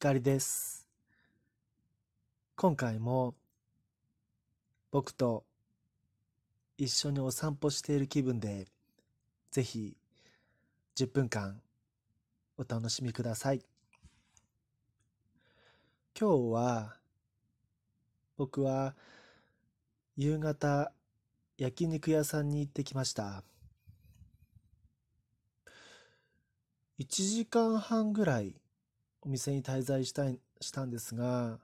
光です。今回も僕と一緒にお散歩している気分でぜひ10分間お楽しみください。今日は僕は夕方焼肉屋さんに行ってきました。1時間半ぐらいお店に滞在したいしたんですが、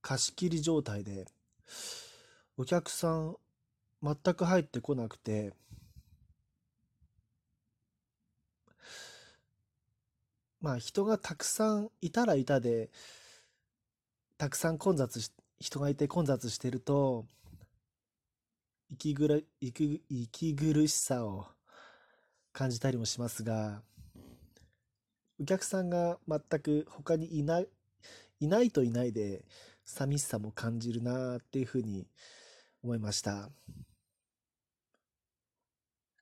貸し切り状態で、お客さん全く入ってこなくて、まあ人がたくさんいたらいたで、たくさん混雑し、人がいて混雑してると、息ぐら息息苦しさを感じたりもしますが、お客さんが全く他にいないいないといないで寂しさも感じるなっていうふうに思いました。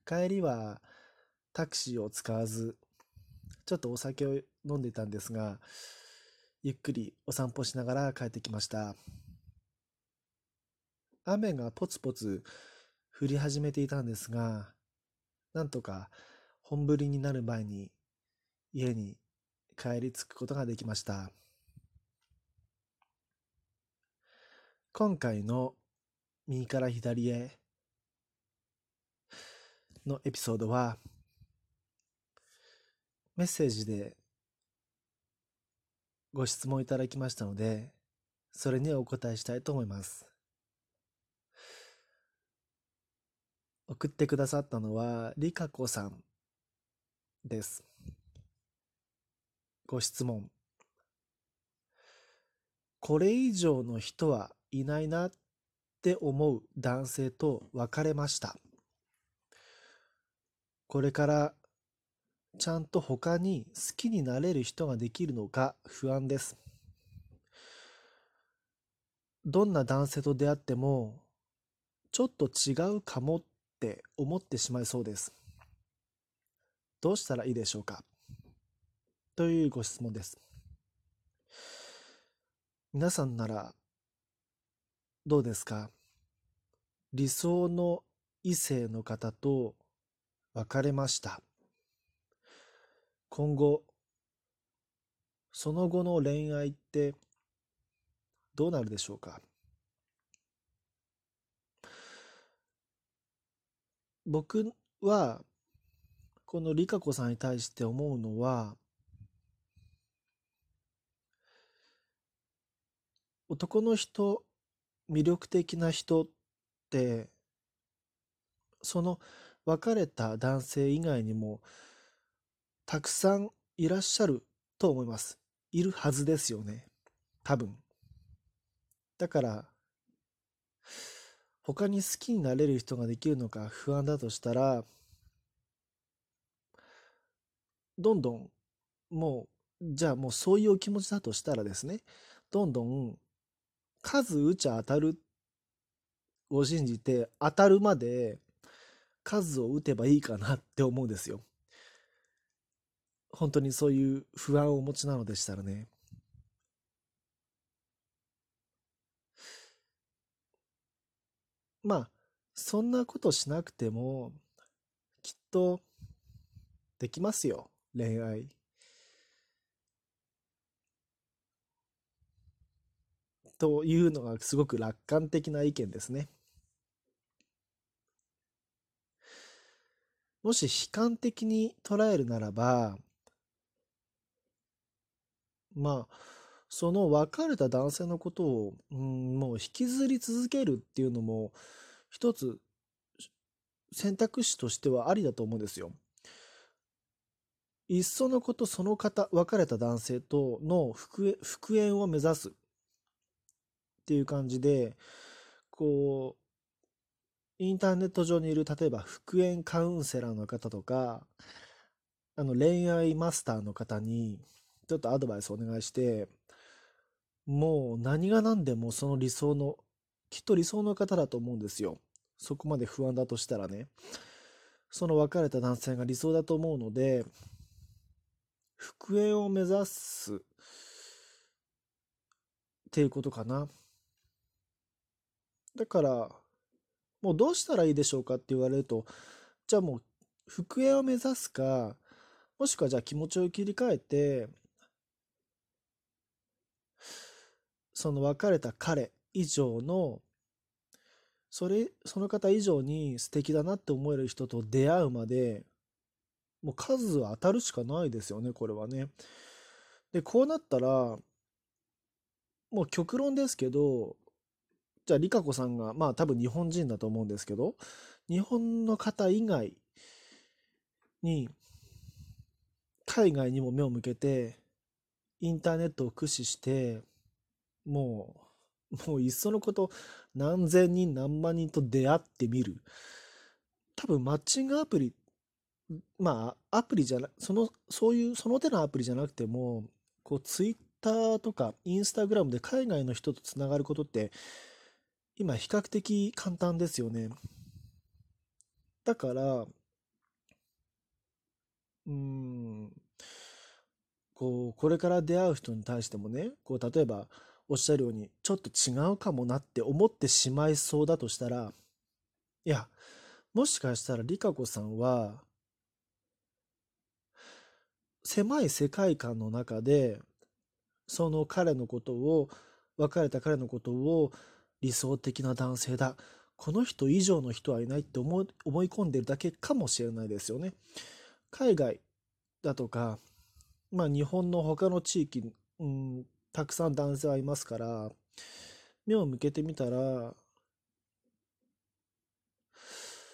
帰りはタクシーを使わずちょっとお酒を飲んでたんですがゆっくりお散歩しながら帰ってきました。雨がポツポツ降り始めていたんですがなんとか本降りになる前に家に帰り着くことができました。今回の右から左へのエピソードはメッセージでご質問いただきましたのでそれにお答えしたいと思います送ってくださったのはりかこさんですご質問。これ以上の人はいないなって思う男性と別れました。これからちゃんと他に好きになれる人ができるのか不安です。どんな男性と出会ってもちょっと違うかもって思ってしまいそうです。どうしたらいいでしょうか？というご質問です。皆さんならどうですか？理想の異性の方と別れました。今後、その後の恋愛ってどうなるでしょうか？僕はこのリカ子さんに対して思うのは男の人、魅力的な人って、その別れた男性以外にも、たくさんいらっしゃると思います。いるはずですよね。多分。だから、他に好きになれる人ができるのか不安だとしたら、どんどん、もう、じゃあもうそういうお気持ちだとしたらですね、どんどん数打ちゃ当たるを信じて当たるまで数を打てばいいかなって思うんですよ。本当にそういう不安をお持ちなのでしたらね。まあ、そんなことしなくても、きっと、できますよ、恋愛。というのがすごく楽観的な意見ですね。もし悲観的に捉えるならば、まあ、その別れた男性のことを、うん、もう引きずり続けるっていうのも、一つ選択肢としてはありだと思うんですよ。いっそのことその方、別れた男性との復縁を目指す。っていう感じで、こう、インターネット上にいる、例えば復縁カウンセラーの方とか、あの恋愛マスターの方に、ちょっとアドバイスお願いして、もう何が何でもその理想の、きっと理想の方だと思うんですよ。そこまで不安だとしたらね。その別れた男性が理想だと思うので、復縁を目指すっていうことかな。だから、もうどうしたらいいでしょうかって言われると、じゃあもう復縁を目指すか、もしくはじゃあ気持ちを切り替えて、その別れた彼以上の、それ、その方以上に素敵だなって思える人と出会うまで、もう数は当たるしかないですよね、これはね。で、こうなったら、もう極論ですけど、じゃあ、リカ子さんが、まあ多分日本人だと思うんですけど、日本の方以外に、海外にも目を向けて、インターネットを駆使して、もう、もういっそのこと何千人何万人と出会ってみる。多分マッチングアプリ、まあアプリじゃな、その、そういう、その手のアプリじゃなくても、こうツイッターとかインスタグラムで海外の人とつながることって今比較的簡単ですよね。だから、うん、こう、これから出会う人に対してもね、こう、例えば、おっしゃるように、ちょっと違うかもなって思ってしまいそうだとしたら、いや、もしかしたらリカ子さんは、狭い世界観の中で、その彼のことを、別れた彼のことを理想的な男性だ。この人以上の人はいないって思い込んでるだけかもしれないですよね。海外だとか、まあ日本の他の地域、うん、たくさん男性はいますから、目を向けてみたら、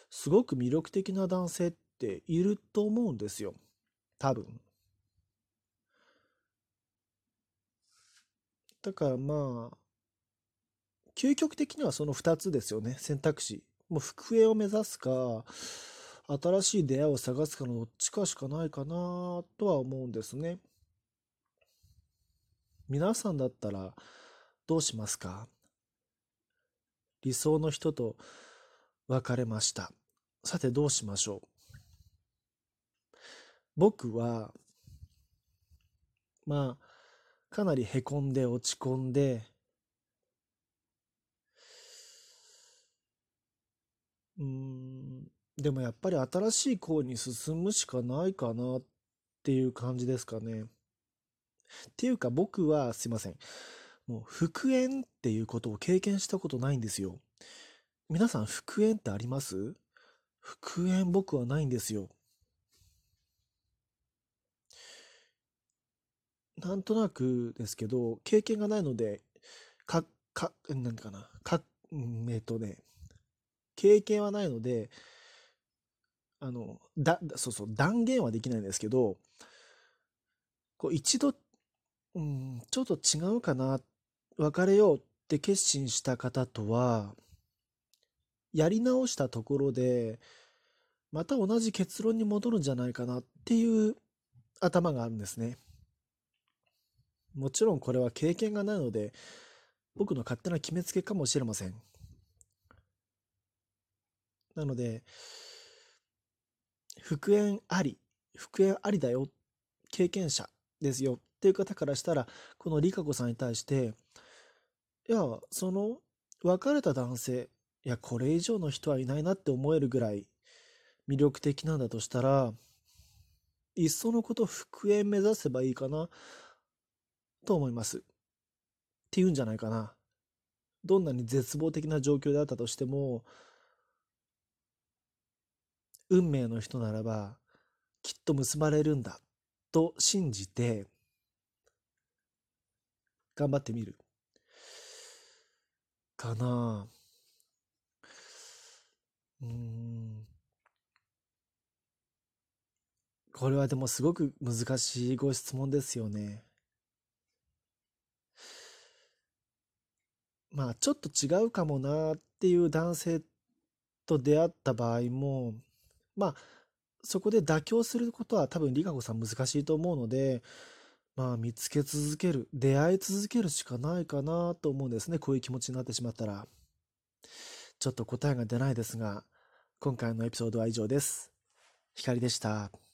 すごく魅力的な男性っていると思うんですよ。多分。だからまあ、究極的にはその2つですよね、選択肢。もう復縁を目指すか、新しい出会いを探すかのどっちかしかないかなとは思うんですね。皆さんだったらどうしますか？理想の人と別れました。さてどうしましょう？僕は、まあ、かなりへこんで落ち込んで、うん、でもやっぱり新しい行に進むしかないかなっていう感じですかね。っていうか僕はすいません。もう復縁っていうことを経験したことないんですよ。皆さん復縁ってあります？復縁僕はないんですよ。なんとなくですけど、経験がないので、か、か、何かな。か、えっとね、経験はないので、あの、だ、そうそう、断言はできないんですけど、こう一度、うん、ちょっと違うかな、別れようって決心した方とは、やり直したところで、また同じ結論に戻るんじゃないかなっていう頭があるんですね。もちろんこれは経験がないので、僕の勝手な決めつけかもしれません。なので、復縁あり、復縁ありだよ、経験者ですよっていう方からしたら、このリカ子さんに対して、いや、その別れた男性、いや、これ以上の人はいないなって思えるぐらい魅力的なんだとしたら、いっそのこと復縁目指せばいいかな、と思います。っていうんじゃないかな。どんなに絶望的な状況であったとしても、運命の人ならばきっと結ばれるんだと信じて頑張ってみる。かなうん。これはでもすごく難しいご質問ですよね。まあちょっと違うかもなっていう男性と出会った場合もまあ、そこで妥協することは多分リカ子さん難しいと思うので、まあ見つけ続ける、出会い続けるしかないかなと思うんですね。こういう気持ちになってしまったら。ちょっと答えが出ないですが、今回のエピソードは以上です。光でした。